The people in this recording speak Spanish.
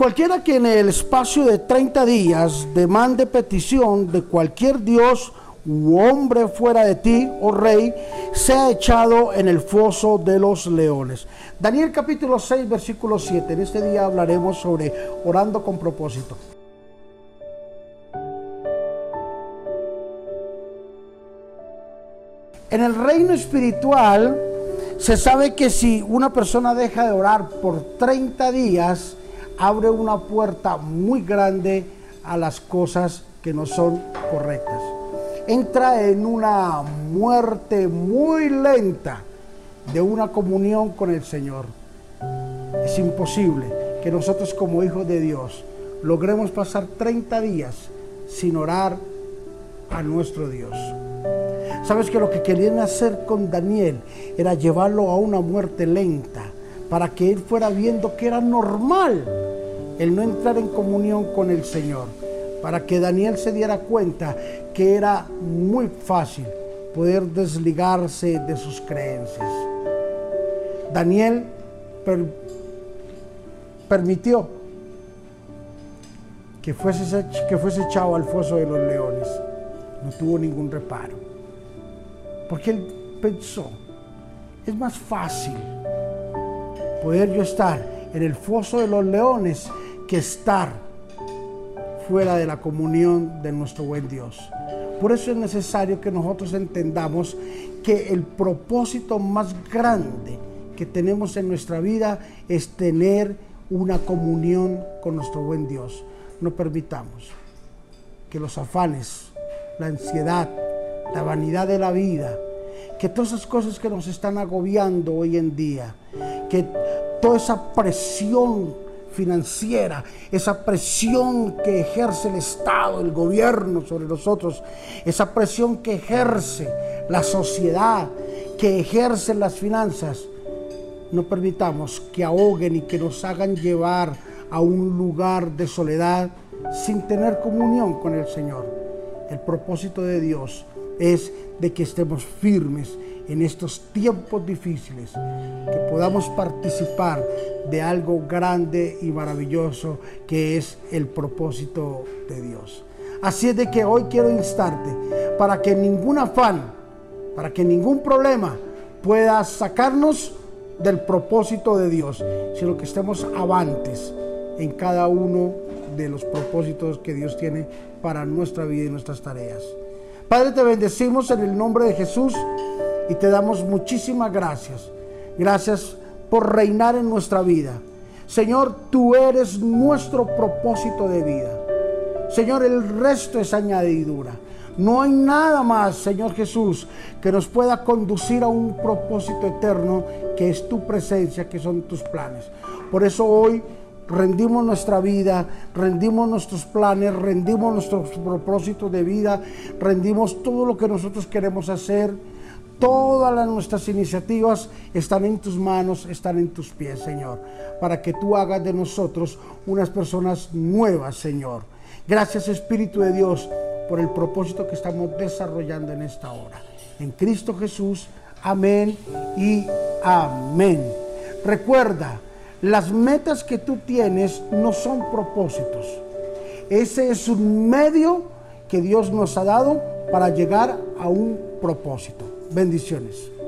Cualquiera que en el espacio de 30 días demande petición de cualquier dios u hombre fuera de ti, oh rey, sea echado en el foso de los leones. Daniel capítulo 6, versículo 7. En este día hablaremos sobre orando con propósito. En el reino espiritual se sabe que si una persona deja de orar por 30 días, abre una puerta muy grande a las cosas que no son correctas. Entra en una muerte muy lenta de una comunión con el Señor. Es imposible que nosotros como hijos de Dios logremos pasar 30 días sin orar a nuestro Dios. Sabes que lo que querían hacer con Daniel era llevarlo a una muerte lenta para que él fuera viendo que era normal el no entrar en comunión con el Señor, para que Daniel se diera cuenta que era muy fácil poder desligarse de sus creencias. Daniel permitió que fuese, que fuese echado al foso de los leones. No tuvo ningún reparo. Porque él pensó, es más fácil poder yo estar en el foso de los leones que estar fuera de la comunión de nuestro buen Dios. Por eso es necesario que nosotros entendamos que el propósito más grande que tenemos en nuestra vida es tener una comunión con nuestro buen Dios. No permitamos que los afanes, la ansiedad, la vanidad de la vida, que todas esas cosas que nos están agobiando hoy en día, que toda esa presión financiera, esa presión que ejerce el Estado, el gobierno sobre nosotros, esa presión que ejerce la sociedad, que ejerce las finanzas, no permitamos que ahoguen y que nos hagan llevar a un lugar de soledad sin tener comunión con el Señor. El propósito de Dios es de que estemos firmes en estos tiempos difíciles, que podamos participar de algo grande y maravilloso que es el propósito de Dios. Así es de que hoy quiero instarte para que ningún afán, para que ningún problema pueda sacarnos del propósito de Dios, sino que estemos avantes en cada uno de los propósitos que Dios tiene para nuestra vida y nuestras tareas. Padre, te bendecimos en el nombre de Jesús y te damos muchísimas gracias. Gracias por reinar en nuestra vida. Señor, tú eres nuestro propósito de vida. Señor, el resto es añadidura. No hay nada más, Señor Jesús, que nos pueda conducir a un propósito eterno que es tu presencia, que son tus planes. Por eso hoy rendimos nuestra vida, rendimos nuestros planes, rendimos nuestros propósitos de vida, rendimos todo lo que nosotros queremos hacer. Todas nuestras iniciativas están en tus manos, están en tus pies, Señor, para que tú hagas de nosotros unas personas nuevas, Señor. Gracias, Espíritu de Dios, por el propósito que estamos desarrollando en esta hora. En Cristo Jesús, amén y amén. Recuerda, las metas que tú tienes no son propósitos. Ese es un medio que Dios nos ha dado para llegar a un propósito. Bendiciones.